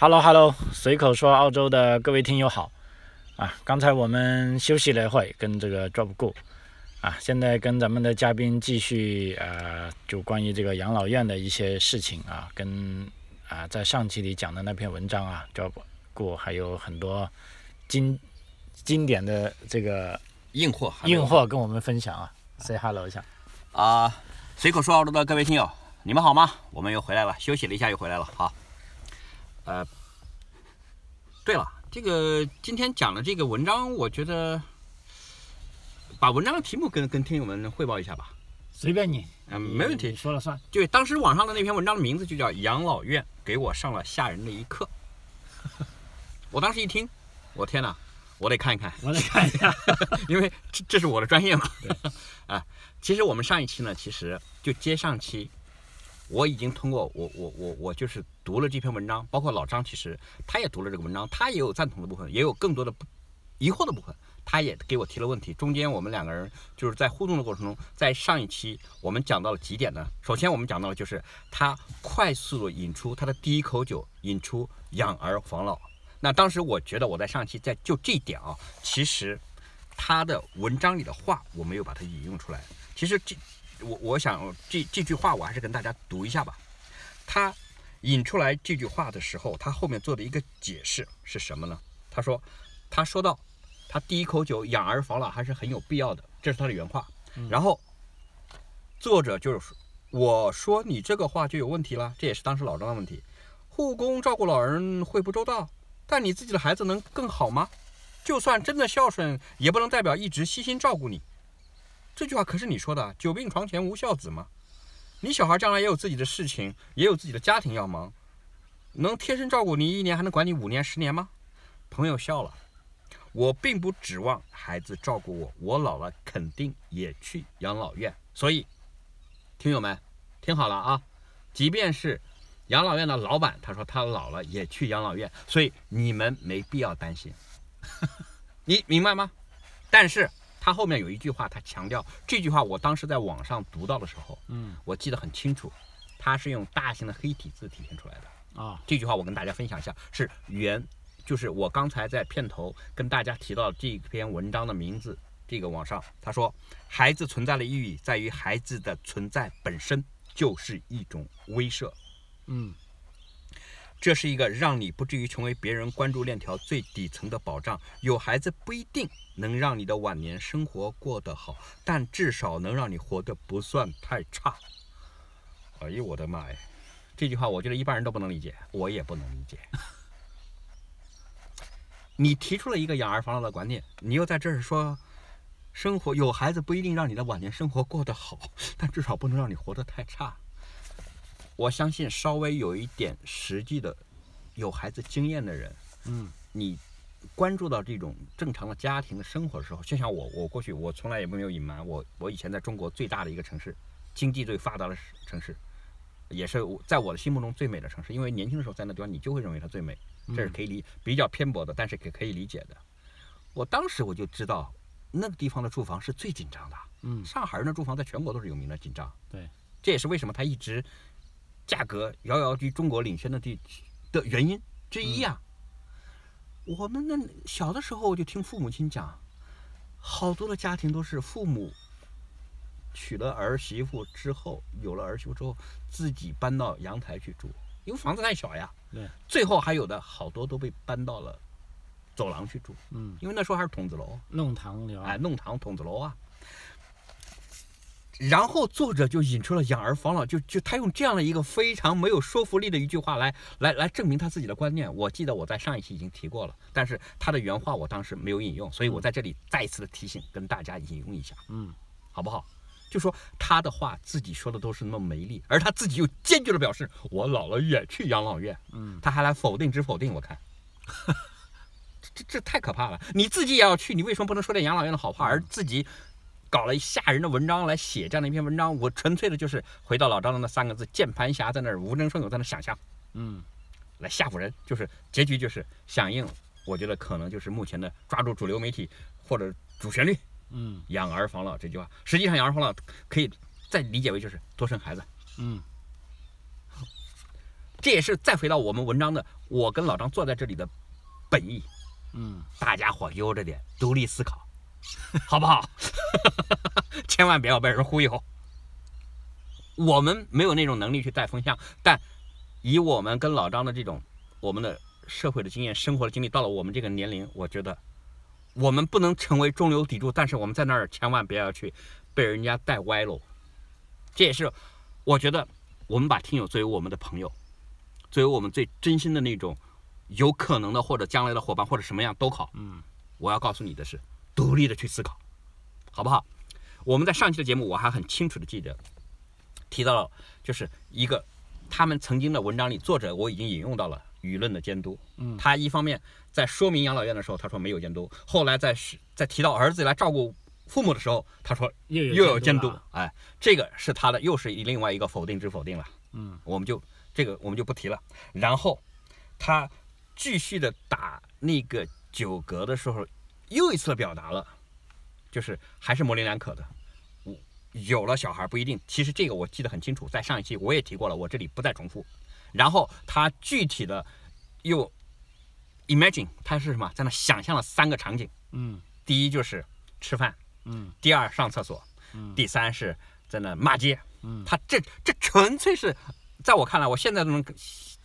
Hello Hello，随口说澳洲的各位听友好啊！刚才我们休息了一会，跟这个 Drop Go 啊，现在跟咱们的嘉宾继续呃，就关于这个养老院的一些事情啊，跟啊在上期里讲的那篇文章啊，Drop Go 还有很多经经典的这个硬货，硬货跟我们分享啊，Say Hello 一下啊！随口说澳洲的各位听友，你们好吗？我们又回来了，休息了一下又回来了，好。呃，对了，这个今天讲的这个文章，我觉得把文章的题目跟跟听友们汇报一下吧。随便你，嗯，没问题，说了算。对当时网上的那篇文章的名字就叫《养老院给我上了吓人的一课 》。我当时一听，我天哪，我得看一看，我得看一下，因为这这是我的专业嘛。啊，其实我们上一期呢，其实就接上期。我已经通过我我我我就是读了这篇文章，包括老张，其实他也读了这个文章，他也有赞同的部分，也有更多的疑惑的部分，他也给我提了问题。中间我们两个人就是在互动的过程中，在上一期我们讲到了几点呢？首先我们讲到了就是他快速的引出他的第一口酒，引出养儿防老。那当时我觉得我在上期在就这一点啊，其实他的文章里的话我没有把它引用出来，其实这。我我想这这句话我还是跟大家读一下吧。他引出来这句话的时候，他后面做的一个解释是什么呢？他说，他说到他第一口酒养儿防老还是很有必要的，这是他的原话。然后作者就是我说你这个话就有问题了，这也是当时老张的问题。护工照顾老人会不周到，但你自己的孩子能更好吗？就算真的孝顺，也不能代表一直悉心照顾你。这句话可是你说的，“久病床前无孝子”吗？你小孩将来也有自己的事情，也有自己的家庭要忙，能贴身照顾你一年，还能管你五年、十年吗？朋友笑了，我并不指望孩子照顾我，我老了肯定也去养老院。所以，听友们听好了啊，即便是养老院的老板，他说他老了也去养老院，所以你们没必要担心，你明白吗？但是。他后面有一句话，他强调这句话，我当时在网上读到的时候，嗯，我记得很清楚，他是用大型的黑体字体现出来的啊。这句话我跟大家分享一下，是原，就是我刚才在片头跟大家提到这篇文章的名字，这个网上他说，孩子存在的意义在于孩子的存在本身就是一种威慑，嗯。这是一个让你不至于成为别人关注链条最底层的保障。有孩子不一定能让你的晚年生活过得好，但至少能让你活得不算太差。哎呦我的妈呀！这句话我觉得一般人都不能理解，我也不能理解。你提出了一个养儿防老的观念，你又在这儿说，生活有孩子不一定让你的晚年生活过得好，但至少不能让你活得太差。我相信稍微有一点实际的有孩子经验的人，嗯，你关注到这种正常的家庭的生活的时候，就像我，我过去我从来也没有隐瞒，我我以前在中国最大的一个城市，经济最发达的城市，也是在我的心目中最美的城市。因为年轻的时候在那地方，你就会认为它最美，这是可以理比较偏颇的，但是可可以理解的。我当时我就知道那个地方的住房是最紧张的，嗯，上海人的住房在全国都是有名的紧张，对，这也是为什么他一直。价格遥遥居中国领先的地的原因之一呀。我们那小的时候就听父母亲讲，好多的家庭都是父母娶了儿媳妇之后，有了儿媳妇之后，自己搬到阳台去住，因为房子太小呀。对。最后还有的好多都被搬到了走廊去住。嗯。因为那时候还是筒子楼。弄堂楼。哎，弄堂筒子楼啊。然后作者就引出了养儿防老，就就他用这样的一个非常没有说服力的一句话来来来证明他自己的观念。我记得我在上一期已经提过了，但是他的原话我当时没有引用，所以我在这里再一次的提醒，跟大家引用一下，嗯，好不好？就说他的话自己说的都是那么没力，而他自己又坚决的表示我老了也去养老院，嗯，他还来否定之否定，我看，这这这太可怕了！你自己也要去，你为什么不能说点养老院的好话，而自己？搞了一吓人的文章来写这样的一篇文章，我纯粹的就是回到老张的那三个字：键盘侠在那儿无中生有，在那想象，嗯，来吓唬人，就是结局就是响应。我觉得可能就是目前的抓住主流媒体或者主旋律，嗯，养儿防老这句话，实际上养儿防老可以再理解为就是多生孩子，嗯。这也是再回到我们文章的，我跟老张坐在这里的本意。嗯，大家伙悠着点，独立思考，好不好？千万不要被人忽悠。我们没有那种能力去带风向，但以我们跟老张的这种我们的社会的经验、生活的经历，到了我们这个年龄，我觉得我们不能成为中流砥柱，但是我们在那儿千万不要去被人家带歪喽。这也是我觉得我们把听友作为我们的朋友，作为我们最真心的那种有可能的或者将来的伙伴或者什么样都好。嗯，我要告诉你的是，独立的去思考，好不好？我们在上期的节目我还很清楚的记得提到了，就是一个他们曾经的文章里，作者我已经引用到了舆论的监督。嗯他一方面在说明养老院的时候，他说没有监督；后来在是在提到儿子来照顾父母的时候，他说又有监督。哎，这个是他的又是另外一个否定之否定了。嗯，我们就这个我们就不提了。然后他继续的打那个九格的时候，又一次表达了，就是还是模棱两可的。我有了小孩不一定，其实这个我记得很清楚，在上一期我也提过了，我这里不再重复。然后他具体的又 imagine 他是什么，在那想象了三个场景，嗯第一就是吃饭，嗯第二上厕所，嗯第三是在那骂街。嗯，他这这纯粹是，在我看来，我现在都能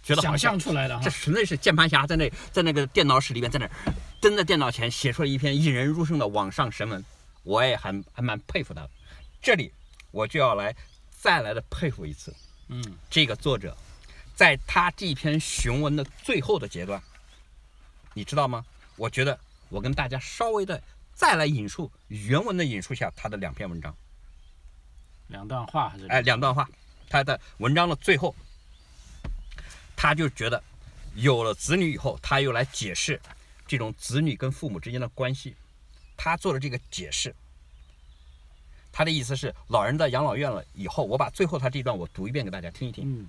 觉得好想像象出来的这。纯粹是键盘侠在那在那个电脑室里面，在那蹲在电脑前写出了一篇引人入胜的网上神文，我也还还蛮佩服他的。这里我就要来再来的佩服一次嗯这个作者，在他这篇雄文的最后的阶段，你知道吗？我觉得我跟大家稍微的再来引述原文的引述下他的两篇文章。两段话还是哎，两段话，他的文章的最后，他就觉得有了子女以后，他又来解释这种子女跟父母之间的关系，他做了这个解释。他的意思是，老人在养老院了以后，我把最后他这段我读一遍给大家听一听。嗯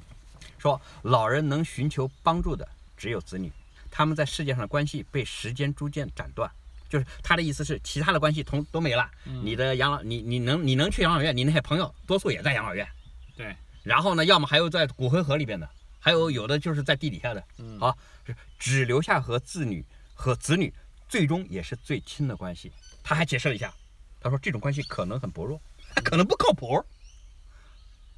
说老人能寻求帮助的只有子女，他们在世界上的关系被时间逐渐斩断。就是他的意思是，其他的关系同都没了。嗯你的养老，你你能你能去养老院，你那些朋友多数也在养老院。对，然后呢，要么还有在骨灰盒里边的，还有有的就是在地底下的。嗯好，只留下和子女和子女最终也是最亲的关系。他还解释了一下，他说这种关系可能很薄弱，可能不靠谱，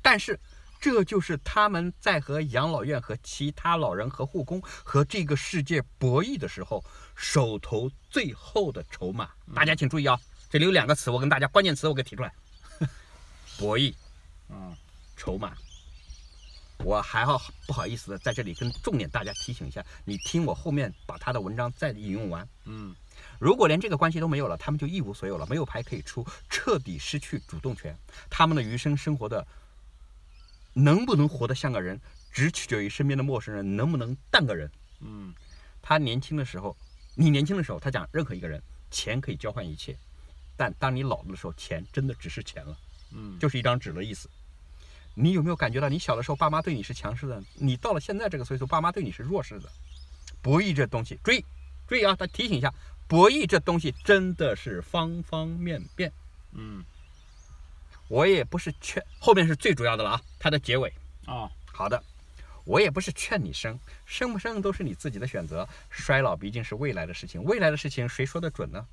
但是这就是他们在和养老院和其他老人和护工和这个世界博弈的时候手头最后的筹码。大家请注意啊，这里有两个词，我跟大家关键词我给提出来：博弈。嗯筹码。我还好不好意思的在这里跟重点大家提醒一下，你听我后面把他的文章再引用完。嗯如果连这个关系都没有了，他们就一无所有了，没有牌可以出，彻底失去主动权。他们的余生生活的能不能活得像个人，只取决于身边的陌生人能不能当个人。嗯他年轻的时候，你年轻的时候，他讲任何一个人，钱可以交换一切，但当你老了的时候，钱真的只是钱了。嗯，就是一张纸的意思。你有没有感觉到，你小的时候爸妈对你是强势的，你到了现在这个岁数，爸妈对你是弱势的？博弈这东西，注意注意啊！他提醒一下，博弈这东西真的是方方面面。嗯我也不是劝，后面是最主要的了啊，它的结尾。哦好的，我也不是劝你生，生不生都是你自己的选择。衰老毕竟是未来的事情，未来的事情谁说得准呢？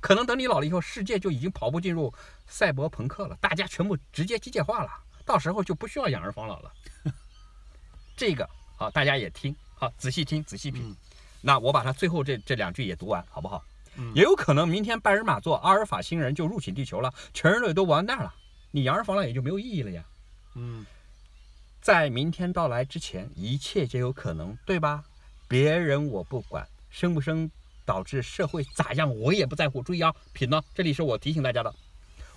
可能等你老了以后，世界就已经跑步进入赛博朋克了，大家全部直接机械化了，到时候就不需要养儿防老了。这个好，大家也听好，仔细听，仔细品。嗯那我把它最后这这两句也读完，好不好？嗯也有可能明天拜仁马座阿尔法星人就入侵地球了，全人类都完蛋了，你养儿防老也就没有意义了呀。嗯在明天到来之前，一切皆有可能，对吧？别人我不管，生不生导致社会咋样，我也不在乎。注意啊，品呢，这里是我提醒大家的，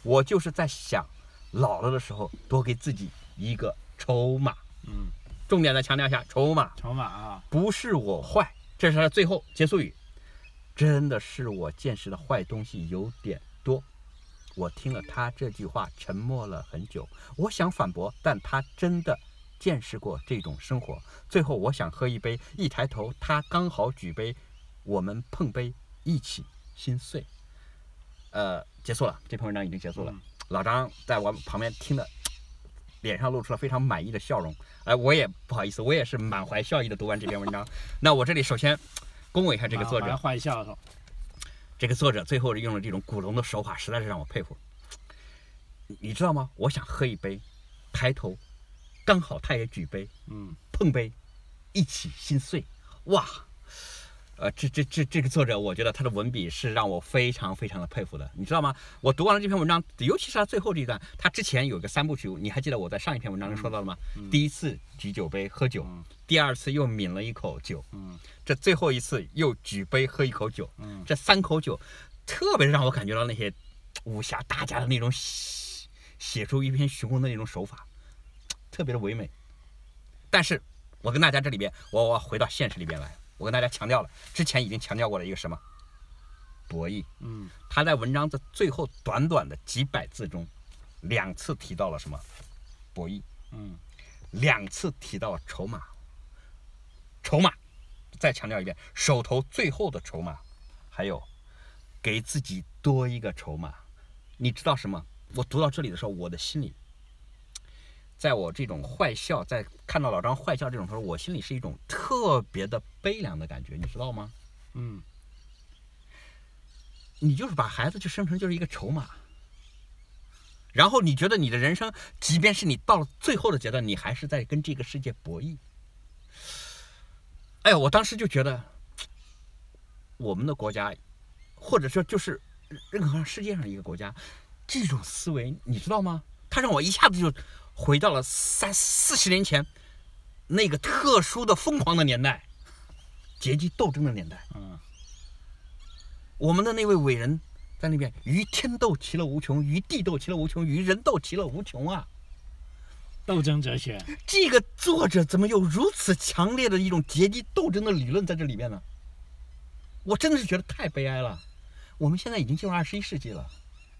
我就是在想，老了的时候多给自己一个筹码。嗯，重点的强调一下，筹码筹码啊，不是我坏，这是他的最后结束语。真的是我见识的坏东西有点多。我听了他这句话，沉默了很久。我想反驳，但他真的见识过这种生活。最后，我想喝一杯，一抬头，他刚好举杯，我们碰杯，一起心碎。呃，结束了，这篇文章已经结束了。嗯老张在我旁边听的 脸上露出了非常满意的笑容。哎，我也不好意思，我也是满怀笑意的读完这篇文章。那我这里首先恭维一下这个作者，这个作者最后用了这种古龙的手法，实在是让我佩服。你知道吗？我想喝一杯，抬头，刚好他也举杯，嗯，碰杯，一起心碎，哇！呃，这这这这个作者，我觉得他的文笔是让我非常非常的佩服的，你知道吗？我读完了这篇文章，尤其是他最后这一段，他之前有个三部曲，你还记得我在上一篇文章中说到了吗？第一次举酒杯喝酒，第二次又抿了一口酒，嗯，这最后一次又举杯喝一口酒，嗯，这三口酒，特别让我感觉到那些武侠大家的那种写写出一篇雄浑的那种手法，特别的唯美。但是，我跟大家这里边，我我回到现实里边来。我跟大家强调了，之前已经强调过了一个什么博弈。嗯，他在文章的最后短短的几百字中，两次提到了什么博弈。嗯，两次提到了筹码。筹码，再强调一遍，手头最后的筹码，还有给自己多一个筹码。你知道什么？我读到这里的时候，我的心里。在我这种坏笑，在看到老张坏笑这种时候，我心里是一种特别的悲凉的感觉，你知道吗？嗯，你就是把孩子就生成就是一个筹码，然后你觉得你的人生，即便是你到了最后的阶段，你还是在跟这个世界博弈。哎呀，我当时就觉得，我们的国家，或者说就是任何世界上一个国家，这种思维，你知道吗？他让我一下子就。回到了三四十年前那个特殊的疯狂的年代，阶级斗争的年代。嗯，我们的那位伟人在那边，与天斗其乐无穷，与地斗其乐无穷，与人斗其乐无穷啊！斗争哲学。这个作者怎么有如此强烈的一种阶级斗争的理论在这里面呢？我真的是觉得太悲哀了。我们现在已经进入二十一世纪了。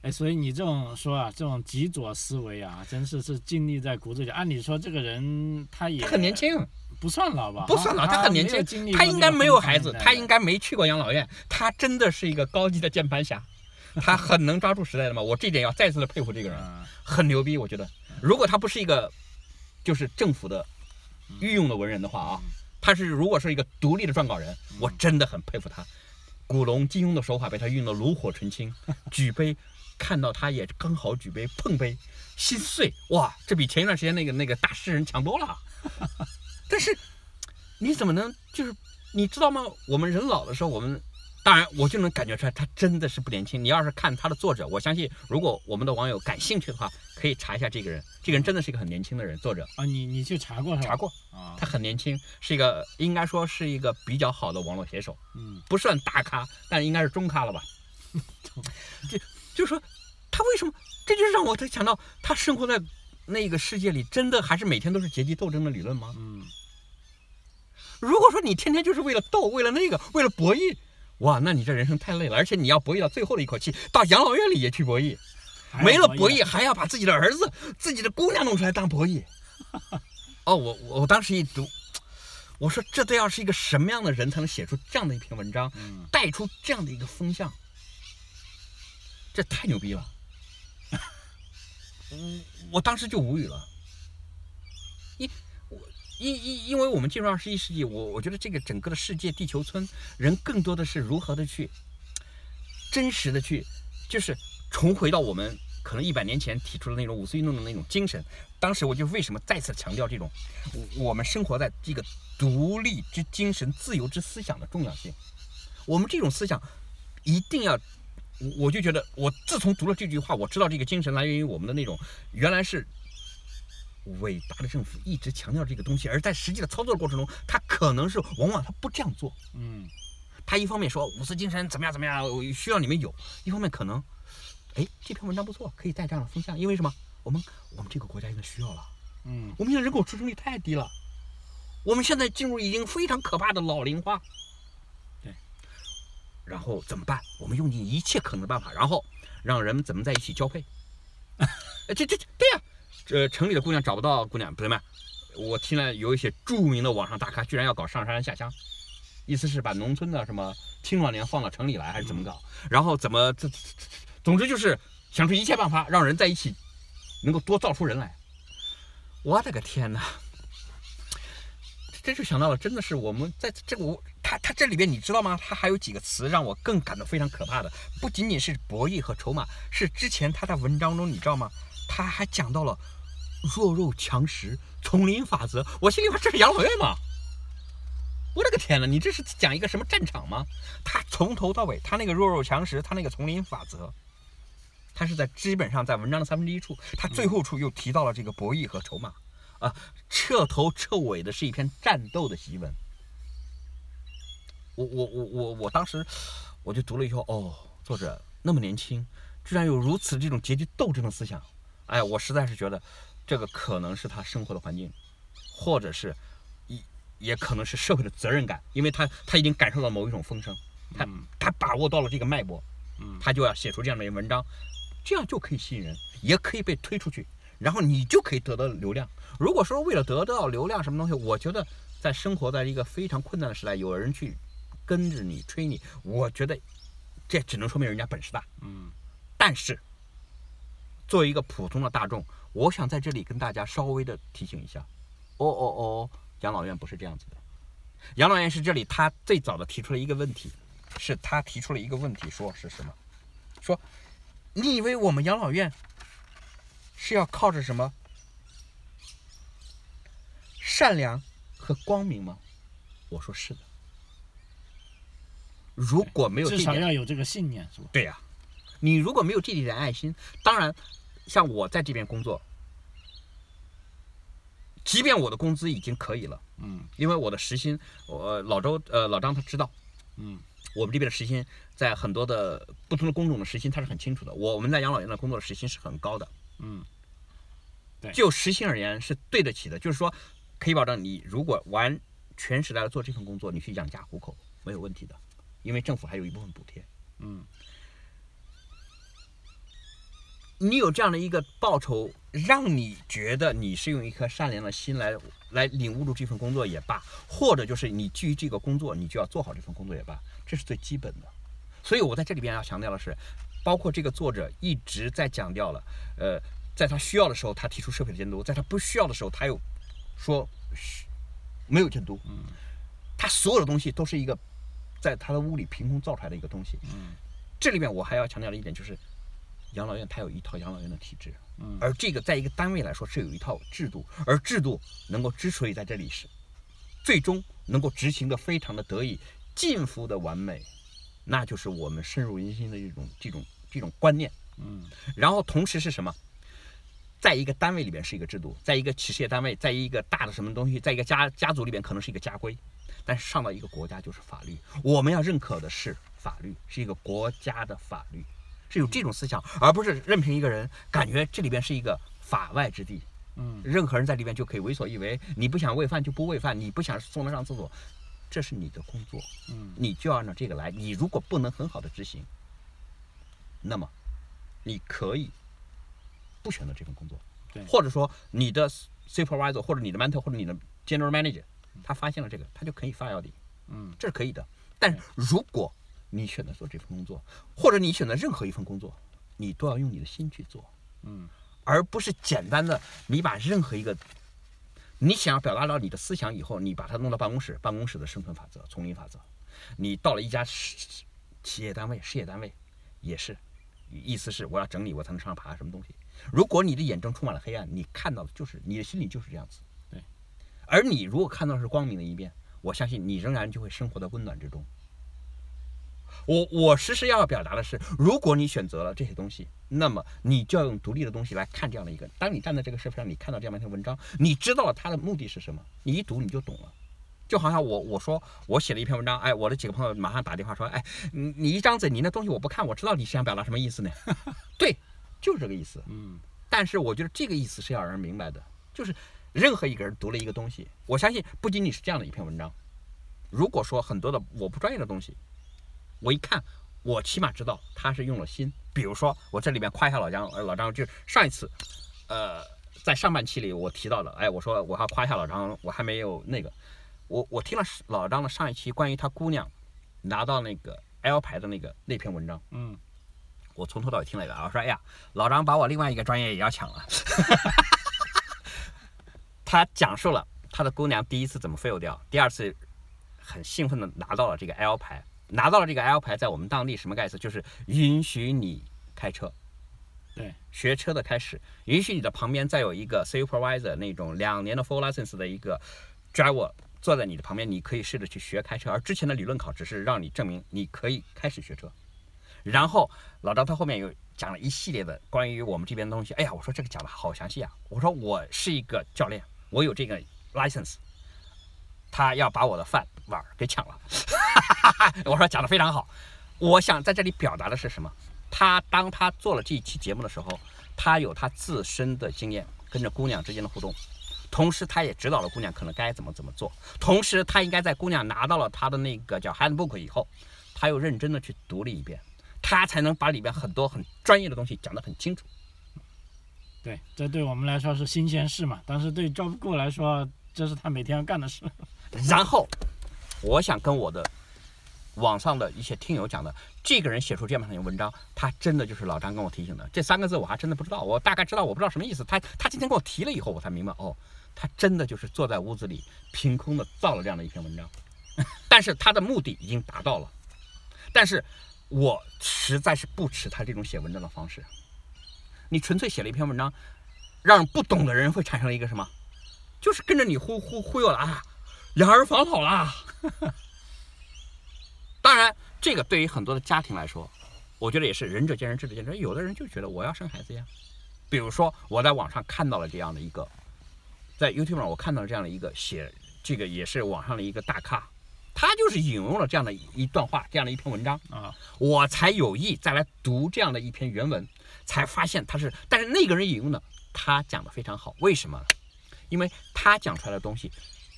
哎，所以你这种说啊，这种极左思维啊，真是是尽力在骨子里。按理说，这个人他也很年轻，不算老吧？不算老，他很年轻，他应该没有孩子，他应该没去过养老院，他真的是一个高级的键盘侠，他很能抓住时代的嘛。我这点要再次的佩服这个人，很牛逼。我觉得，如果他不是一个就是政府的御用的文人的话啊，他是如果是一个独立的撰稿人，我真的很佩服他。古龙、金庸的手法被他运得炉火纯青，举杯。看到他也刚好举杯碰杯，心碎哇！这比前一段时间那个那个大诗人强多了。但是你怎么能就是你知道吗？我们人老的时候，我们当然我就能感觉出来，他真的是不年轻。你要是看他的作者，我相信如果我们的网友感兴趣的话，可以查一下这个人。这个人真的是一个很年轻的人，作者啊，你你去查过是吧？查过啊，他很年轻，是一个应该说是一个比较好的网络写手，嗯，不算大咖，但应该是中咖了吧？就。就是说，他为什么？这就是让我才想到，他生活在那个世界里，真的还是每天都是阶级斗争的理论吗？嗯。如果说你天天就是为了斗，为了那个，为了博弈，哇，那你这人生太累了，而且你要博弈到最后的一口气，到养老院里也去博弈，没了博弈还要把自己的儿子、自己的姑娘弄出来当博弈。哦，我我当时一读，我说这都要是一个什么样的人才能写出这样的一篇文章，带出这样的一个风向？这太牛逼了！我我当时就无语了。因我因因因为我们进入二十一世纪，我我觉得这个整个的世界地球村人更多的是如何的去真实的去，就是重回到我们可能一百年前提出的那种五四运动的那种精神。当时我就为什么再次强调这种我们生活在这个独立之精神、自由之思想的重要性。我们这种思想一定要。我我就觉得，我自从读了这句话，我知道这个精神来源于我们的那种，原来是伟大的政府一直强调这个东西，而在实际的操作的过程中，他可能是往往他不这样做。嗯，他一方面说五四精神怎么样怎么样，需要你们有；一方面可能，哎，这篇文章不错，可以带这样的风向，因为什么？我们我们这个国家现在需要了。嗯，我们现在人口出生率太低了，我们现在进入已经非常可怕的老龄化。然后怎么办？我们用尽一切可能的办法，然后让人们怎么在一起交配？这这对呀，这城里的姑娘找不到姑娘，朋友们，我听了有一些著名的网上大咖居然要搞上山下乡，意思是把农村的什么青壮年放到城里来，还是怎么搞？然后怎么这这这总之就是想出一切办法让人在一起，能够多造出人来。我的个天哪！这就想到了，真的是我们在这个我他他这里边你知道吗？他还有几个词让我更感到非常可怕的，不仅仅是博弈和筹码，是之前他在文章中你知道吗？他还讲到了弱肉强食、丛林法则。我心里话，这是养老院吗？我的个天呐，你这是讲一个什么战场吗？他从头到尾，他那个弱肉强食，他那个丛林法则，他是在基本上在文章的三分之一处，他最后处又提到了这个博弈和筹码。啊，彻头彻尾的是一篇战斗的檄文。我我我我我当时我就读了以后，哦，作者那么年轻，居然有如此这种阶级斗争的思想。哎，我实在是觉得，这个可能是他生活的环境，或者是也也可能是社会的责任感，因为他他已经感受到某一种风声，他他把握到了这个脉搏，他就要写出这样的文章，这样就可以吸引人，也可以被推出去。然后你就可以得到流量。如果说为了得到流量什么东西，我觉得在生活在一个非常困难的时代，有人去跟着你吹你，我觉得这只能说明人家本事大。嗯。但是作为一个普通的大众，我想在这里跟大家稍微的提醒一下：哦哦哦，养老院不是这样子的。养老院是这里他最早的提出了一个问题，是他提出了一个问题，说是什么？说你以为我们养老院？是要靠着什么善良和光明吗？我说是的。如果没有至少要有这个信念，是吧？对呀，你如果没有这一点爱心，当然，像我在这边工作，即便我的工资已经可以了，嗯，因为我的时薪，我老周呃老张他知道，嗯，我们这边的时薪在很多的不同的工种的时薪他是很清楚的，我们在养老院的工作的时薪是很高的。嗯，对，就时薪而言是对得起的，就是说，可以保证你如果完全时代的做这份工作，你去养家糊口没有问题的，因为政府还有一部分补贴。嗯，你有这样的一个报酬，让你觉得你是用一颗善良的心来来领悟住这份工作也罢，或者就是你基于这个工作，你就要做好这份工作也罢，这是最基本的。所以我在这里边要强调的是。包括这个作者一直在强调了，呃，在他需要的时候，他提出社会的监督；在他不需要的时候，他又说没有监督。嗯，他所有的东西都是一个在他的屋里凭空造出来的一个东西。嗯，这里面我还要强调的一点就是，养老院它有一套养老院的体制，嗯，而这个在一个单位来说是有一套制度，而制度能够之所以在这里是最终能够执行的非常的得以近乎的完美。那就是我们深入人心的一种这种这种观念，嗯，然后同时是什么，在一个单位里边是一个制度，在一个企事业单位，在一个大的什么东西，在一个家家族里边可能是一个家规，但是上到一个国家就是法律，我们要认可的是法律，是一个国家的法律，是有这种思想，而不是任凭一个人感觉这里边是一个法外之地，嗯，任何人在里边就可以为所欲为，你不想喂饭就不喂饭，你不想送他上厕所。这是你的工作，嗯，你就要按照这个来。你如果不能很好的执行，那么你可以不选择这份工作，对，或者说你的 supervisor 或者你的 mentor 或者你的 general manager，他发现了这个，他就可以 fire 你，嗯，这是可以的。但如果你选择做这份工作，或者你选择任何一份工作，你都要用你的心去做，嗯，而不是简单的你把任何一个。你想要表达到你的思想以后，你把它弄到办公室，办公室的生存法则、丛林法则。你到了一家企业单位、事业单位，也是，意思是我要整理，我才能上爬什么东西。如果你的眼中充满了黑暗，你看到的就是你的心里就是这样子。对。而你如果看到是光明的一面，我相信你仍然就会生活在温暖之中。我我时时要表达的是，如果你选择了这些东西。那么你就要用独立的东西来看这样的一个。当你站在这个社会上，你看到这样一篇文章，你知道了它的目的是什么，你一读你就懂了。就好像我我说我写了一篇文章，哎，我的几个朋友马上打电话说，哎，你你一张嘴，你那东西我不看，我知道你想表达什么意思呢？对，就是这个意思。嗯。但是我觉得这个意思是要让人明白的，就是任何一个人读了一个东西，我相信不仅仅是这样的一篇文章。如果说很多的我不专业的东西，我一看。我起码知道他是用了心，比如说我这里面夸一下老张，呃，老张就是上一次，呃，在上半期里我提到了，哎，我说我要夸一下老张，我还没有那个，我我听了老张的上一期关于他姑娘拿到那个 L 牌的那个那篇文章，嗯，我从头到尾听了一个，我说哎呀，老张把我另外一个专业也要抢了，他讲述了他的姑娘第一次怎么 fail 掉，第二次很兴奋的拿到了这个 L 牌，拿到了这个 L 牌，在我们当地什么概念？就是允许你开车。对，学车的开始，允许你的旁边再有一个 supervisor 那种两年的 full license 的一个 driver 坐在你的旁边，你可以试着去学开车。而之前的理论考只是让你证明你可以开始学车。然后老张他后面又讲了一系列的关于我们这边的东西。哎呀，我说这个讲的好详细啊！我说我是一个教练，我有这个 license，他要把我的饭碗给抢了。我说讲的非常好。我想在这里表达的是什么？他当他做了这一期节目的时候，他有他自身的经验，跟着姑娘之间的互动，同时他也指导了姑娘可能该怎么怎么做。同时，他应该在姑娘拿到了他的那个叫 handbook 以后，他又认真的去读了一遍，他才能把里边很多很专业的东西讲得很清楚。对，这对我们来说是新鲜事嘛，但是对 Job Go 来说，这是他每天要干的事。然后，我想跟我的网上的一些听友讲的，这个人写出这样的文章，他真的就是老张跟我提醒的。这三个字我还真的不知道，我大概知道，我不知道什么意思。他他今天跟我提了以后，我才明白，哦，他真的就是坐在屋子里凭空的造了这样的一篇文章，但是他的目的已经达到了。但是我实在是不耻他这种写文章的方式。你纯粹写了一篇文章，让不懂的人会产生一个什么？就是跟着你忽忽忽悠了啊，养儿防老啦。当然，这个对于很多的家庭来说，我觉得也是仁者见仁，智者见智。有的人就觉得我要生孩子呀。比如说，我在网上看到了这样的一个，在 YouTube 上我看到了这样的一个写，这个也是网上的一个大咖，他就是引用了这样的一段话，这样的一篇文章啊，我才有意再来读这样的一篇原文，才发现他是，但是那个人引用的，他讲的非常好，为什么？因为他讲出来的东西。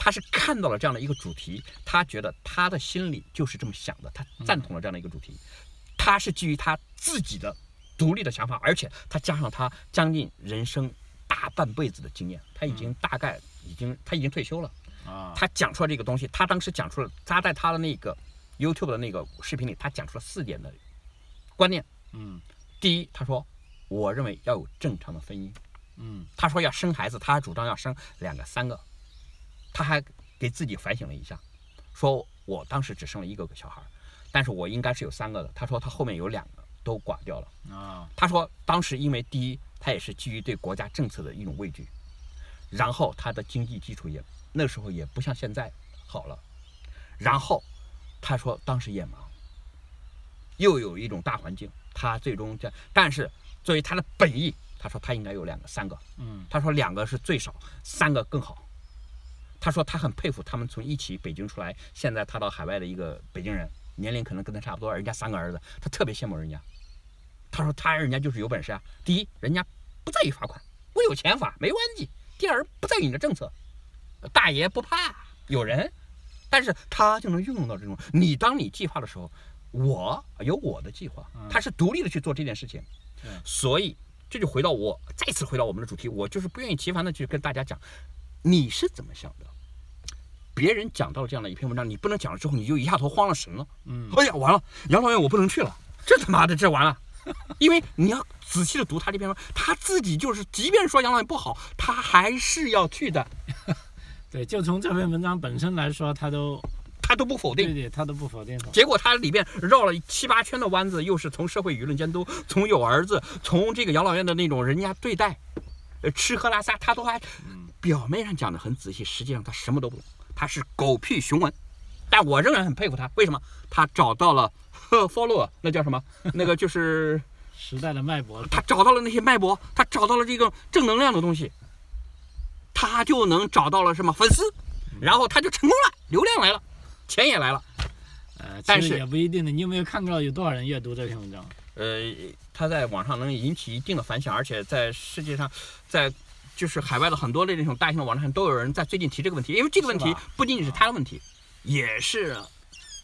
他是看到了这样的一个主题，他觉得他的心里就是这么想的，他赞同了这样的一个主题，他是基于他自己的独立的想法，而且他加上他将近人生大半辈子的经验，他已经大概已经他已经退休了啊，他讲出来这个东西，他当时讲出了他在他的那个 YouTube 的那个视频里，他讲出了四点的观念，嗯，第一，他说我认为要有正常的婚姻，嗯，他说要生孩子，他还主张要生两个三个。他还给自己反省了一下，说我当时只生了一个小孩，但是我应该是有三个的。他说他后面有两个都挂掉了啊。他说当时因为第一，他也是基于对国家政策的一种畏惧，然后他的经济基础也那时候也不像现在好了，然后他说当时也忙，又有一种大环境，他最终这，但是作为他的本意，他说他应该有两个三个，嗯，他说两个是最少，三个更好。他说他很佩服他们从一起北京出来，现在他到海外的一个北京人，年龄可能跟他差不多，人家三个儿子，他特别羡慕人家。他说他人家就是有本事啊，第一，人家不在意罚款，我有钱罚没关系；第二，不在意你的政策，大爷不怕有人，但是他就能运用到这种。你当你计划的时候，我有我的计划，他是独立的去做这件事情。所以这就回到我再次回到我们的主题，我就是不愿意其烦的去跟大家讲。你是怎么想的？别人讲到这样的一篇文章，你不能讲了之后，你就一下头慌了神了。嗯，哎呀，完了，养老院我不能去了，这他妈的这完了。因为你要仔细的读他这篇文，他自己就是，即便说养老院不好，他还是要去的。对，就从这篇文章本身来说，他都他都不否定，对对，他都不否定。结果他里面绕了七八圈的弯子，又是从社会舆论监督，从有儿子，从这个养老院的那种人家对待。呃，吃喝拉撒他都还，表面上讲的很仔细，实际上他什么都不懂，他是狗屁雄文，但我仍然很佩服他。为什么？他找到了 follow，那叫什么？那个就是 时代的脉搏。他找到了那些脉搏，他找到了这个正能量的东西，他就能找到了什么粉丝，然后他就成功了，流量来了，钱也来了。呃，但是也不一定的。你有没有看到有多少人阅读这篇文章？呃，他在网上能引起一定的反响，而且在世界上，在就是海外的很多的那种大型的网站上，都有人在最近提这个问题。因为这个问题不仅仅是他的问题，也是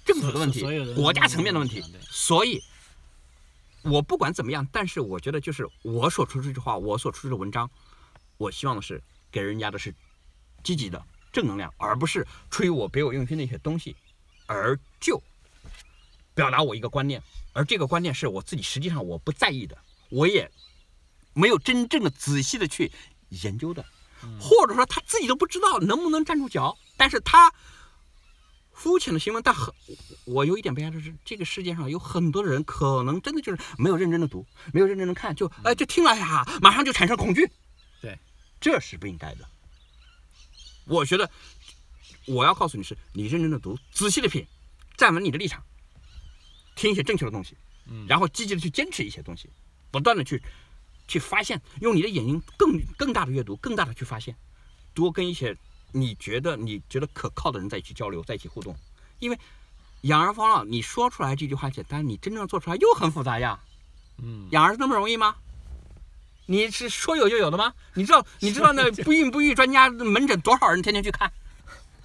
政府的问题，国家层面的问题。所以，我不管怎么样，但是我觉得就是我所出这句话，我所出的文章，我希望的是给人家的是积极的正能量，而不是吹我别有用心的一些东西，而就表达我一个观念。而这个观念是我自己实际上我不在意的，我也没有真正的仔细的去研究的。或者说他自己都不知道能不能站住脚，但是他肤浅的行为，但很我有一点悲哀的是，这个世界上有很多的人可能真的就是没有认真的读，没有认真的看，就哎就听了呀，马上就产生恐惧，对，这是不应该的。我觉得我要告诉你是，你认真的读，仔细的品，站稳你的立场，听一些正确的东西，嗯然后积极的去坚持一些东西，不断的去去发现，用你的眼睛更更大的阅读，更大的去发现，多跟一些你觉得你觉得可靠的人在一起交流，在一起互动，因为养儿防老，你说出来这句话简单，你真正做出来又很复杂呀。嗯，养儿那么容易吗？你是说有就有的吗？你知道 你知道那不孕不育专家门诊多少人天天去看？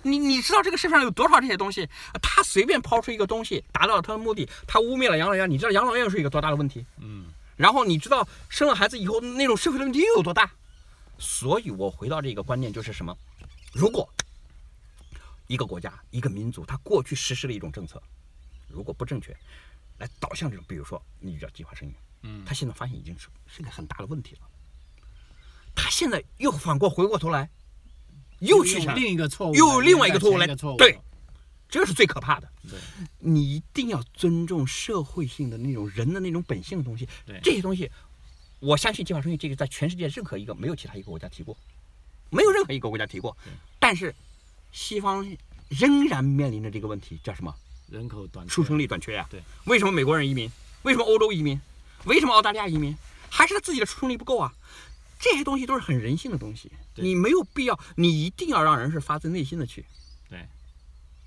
你你知道这个世上有多少这些东西？他随便抛出一个东西，达到了他的目的，他污蔑了养老院。你知道养老院是一个多大的问题？嗯，然后你知道生了孩子以后那种社会的问题又有多大？所以我回到这个观念就是什么？如果一个国家、一个民族，他过去实施了一种政策，如果不正确，来导向这种，比如说你叫计划生育，嗯他现在发现已经是是个很大的问题了。他现在又反过回过头来，又去用想另一个错误，又有另外一个错误来对，这是最可怕的。对，你一定要尊重社会性的那种人的那种本性的东西。对这些东西，我相信计划生育这个在全世界任何一个没有其他一个国家提过，没有任何一个国家提过。但是西方仍然面临着这个问题，叫什么？人口短出生率短缺呀、对，为什么美国人移民？为什么欧洲移民？为什么澳大利亚移民？还是他自己的出生率不够啊？这些东西都是很人性的东西，你没有必要，你一定要让人是发自内心的去。对，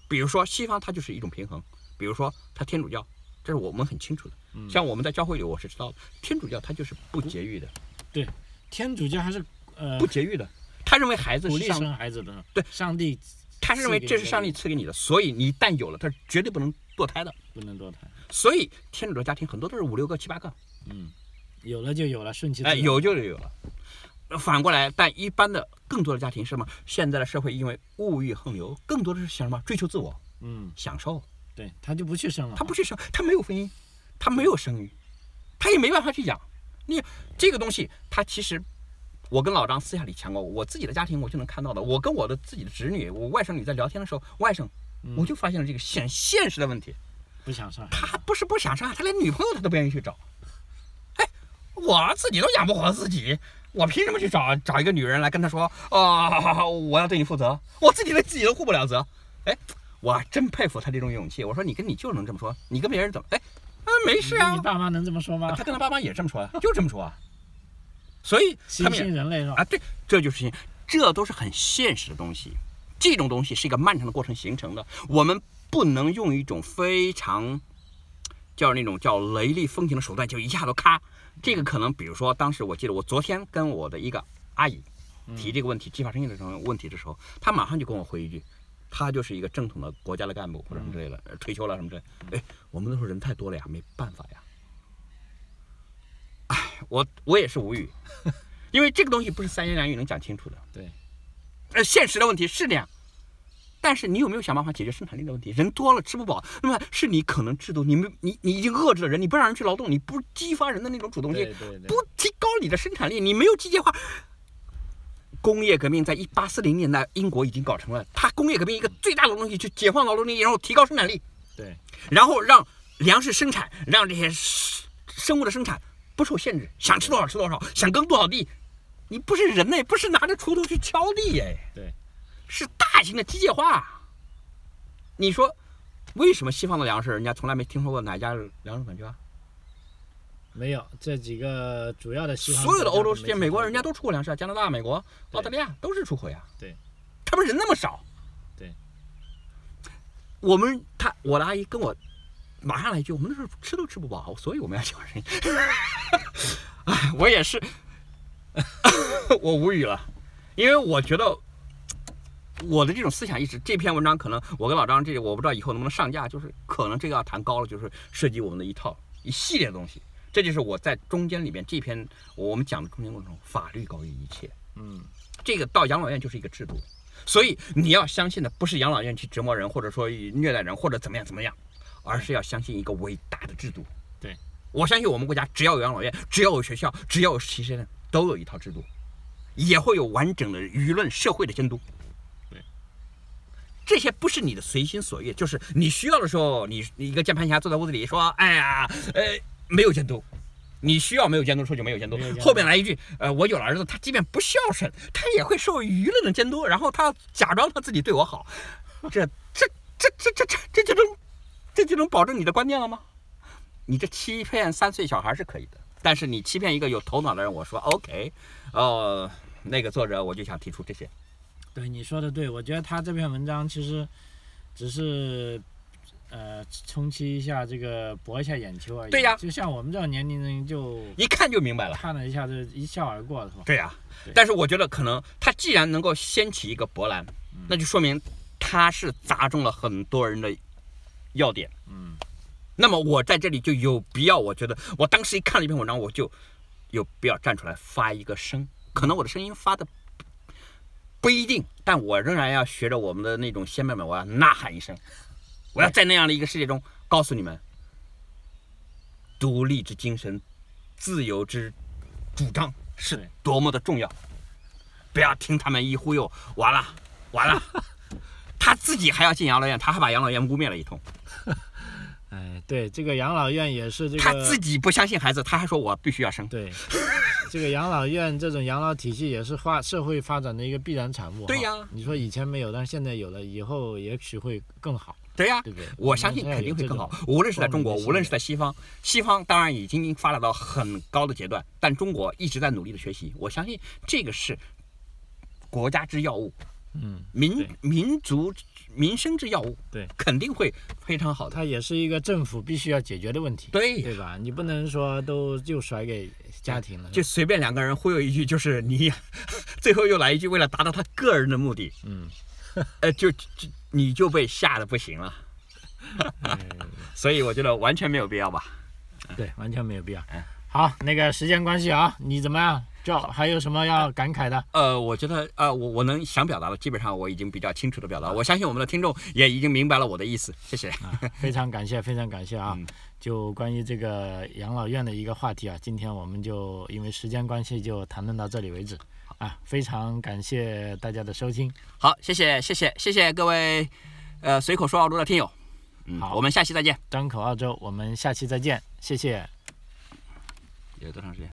比如说西方它就是一种平衡，比如说它天主教，这是我们很清楚的。嗯像我们在教会里我是知道的，天主教它就是不节育的，对天主教还是呃不节育的。他认为孩子是上，生孩子的，对上帝他认为这是上帝赐给你的，所以你一旦有了，他绝对不能堕胎的。不能堕胎，所以天主教家庭很多都是五六个、七八个，嗯，有了就有了，顺其自哎，然，有就有了。反过来，但一般的更多的家庭是什么？现在的社会因为物欲横流，更多的是想什么？追求自我，嗯，享受。对他就不去生了，他不去生，他没有婚姻，他没有生育，他也没办法去养。你这个东西，他其实，我跟老张私下里讲过，我自己的家庭我就能看到的。我跟我的自己的侄女，我外甥女在聊天的时候，外甥，嗯我就发现了这个现现实的问题。不想上，他不是不想上，他连女朋友他都不愿意去找。哎，我自己都养不活自己，我凭什么去找找一个女人来跟他说啊、我要对你负责？我自己对自己都负不了责。哎，我真佩服他这种勇气。我说你跟你舅能这么说，你跟别人怎么？哎，啊没事啊你，爸妈能这么说吗他？跟他爸妈也这么说啊，就这么说啊。所以新他们也兴人类是吧？啊，对，这就是现这都是很现实的东西。这种东西是一个漫长的过程形成的，我们不能用一种非常叫那种叫雷厉风行的手段，就一下子咔。这个可能，比如说，当时我记得我昨天跟我的一个阿姨提这个问题，计划生育的这种问题的时候，她马上就跟我回一句，她就是一个正统的国家的干部或者什么之类的，呃退休了什么之类。哎，我们那时候人太多了呀，没办法呀。哎，我我也是无语，因为这个东西不是三言两语能讲清楚的。对，呃，现实的问题是这样，但是你有没有想办法解决生产力的问题？人多了吃不饱，那么是你可能制度，你没你你已经遏制了人，你不让人去劳动，你不激发人的那种主动性不，提高你的生产力，你没有机械化。工业革命在一八四零年代英国已经搞成了，它工业革命一个最大的东西，去解放劳动力，然后提高生产力，对，然后让粮食生产，让这些生生物的生产不受限制，想吃多少吃多少，想耕多少地。你不是人类，不是拿着锄头去敲地哎，对，是大型的机械化。你说，为什么西方的粮食人家从来没听说过哪家粮食短缺啊？没有这几个主要的西方所有的欧洲世界，美国人家都出口粮食啊，加拿大、美国、澳大利亚都是出口呀。对，他们人那么少。对，我们他我的阿姨跟我马上来一句，我们那时候吃都吃不饱，所以我们要计划生育。哎，我也是，我无语了，因为我觉得我的这种思想意识，这篇文章可能我跟老张这我不知道以后能不能上架，就是可能这个要谈高了，就是涉及我们的一套一系列的东西。这就是我在中间里面这篇我们讲的中间过程中，法律高于一切。嗯，这个到养老院就是一个制度，所以你要相信的不是养老院去折磨人，或者说虐待人，或者怎么样怎么样，而是要相信一个伟大的制度。对，我相信我们国家只要有养老院，只要有学校，只要有实习生，都有一套制度。也会有完整的舆论社会的监督。对，这些不是你的随心所欲，就是你需要的时候，你你一个键盘侠坐在屋子里说，哎呀，呃，没有监督。你需要没有监督的时候就没有监督没有监，督后面来一句，呃，我有了儿子，他即便不孝顺，他也会受舆论的监督，然后他假装他自己对我好，这这这这这这这就能这就能保证你的观念了吗？你这欺骗三岁小孩是可以的，但是你欺骗一个有头脑的人，我说 OK，哦，那个作者我就想提出这些，对你说的对，我觉得他这篇文章其实只是呃冲击一下这个博一下眼球而已。对呀就像我们这种年龄人就一看就明白了。看了一下，就一笑而过，是吧？对呀、对但是我觉得可能他既然能够掀起一个波澜，那就说明他是砸中了很多人的要点。嗯，那么我在这里就有必要，我觉得我当时一看了一篇文章，我就有必要站出来发一个声。可能我的声音发的不一定，但我仍然要学着我们的那种先辈们，我要呐喊一声，我要在那样的一个世界中告诉你们，独立之精神、自由之主张是多么的重要。不要听他们一忽悠，完了完了，他自己还要进养老院，他还把养老院污蔑了一通。哎，对，这个养老院也是这个他自己不相信孩子，他还说我必须要生。对，这个养老院这种养老体系也是发社会发展的一个必然产物。对呀你说以前没有，但是现在有了，以后也许会更好，对呀、对不对？我相信肯定会更好。无论是在中国，无论是在西方，西方当然已经发展到很高的阶段，但中国一直在努力的学习。我相信这个是国家之要务，嗯，民民族民生之要务，对，肯定会非常好的。它也是一个政府必须要解决的问题，对，对吧？你不能说都就甩给家庭了，就随便两个人忽悠一句，就是你，最后又来一句，为了达到他个人的目的，嗯，呃，就就你就被吓得不行了。哎 所以我觉得完全没有必要吧。对，完全没有必要嗯。好，那个时间关系啊，你怎么样？就还有什么要感慨的？呃，我觉得呃，我我能想表达的，基本上我已经比较清楚的表达，我相信我们的听众也已经明白了我的意思，谢谢。啊，非常感谢，非常感谢啊！嗯就关于这个养老院的一个话题啊，今天我们就因为时间关系就谈论到这里为止啊，非常感谢大家的收听，好，谢谢谢谢谢谢各位呃随口说澳洲的听友，嗯，好我们下期再见。张口澳洲，我们下期再见，谢谢。有多长时间？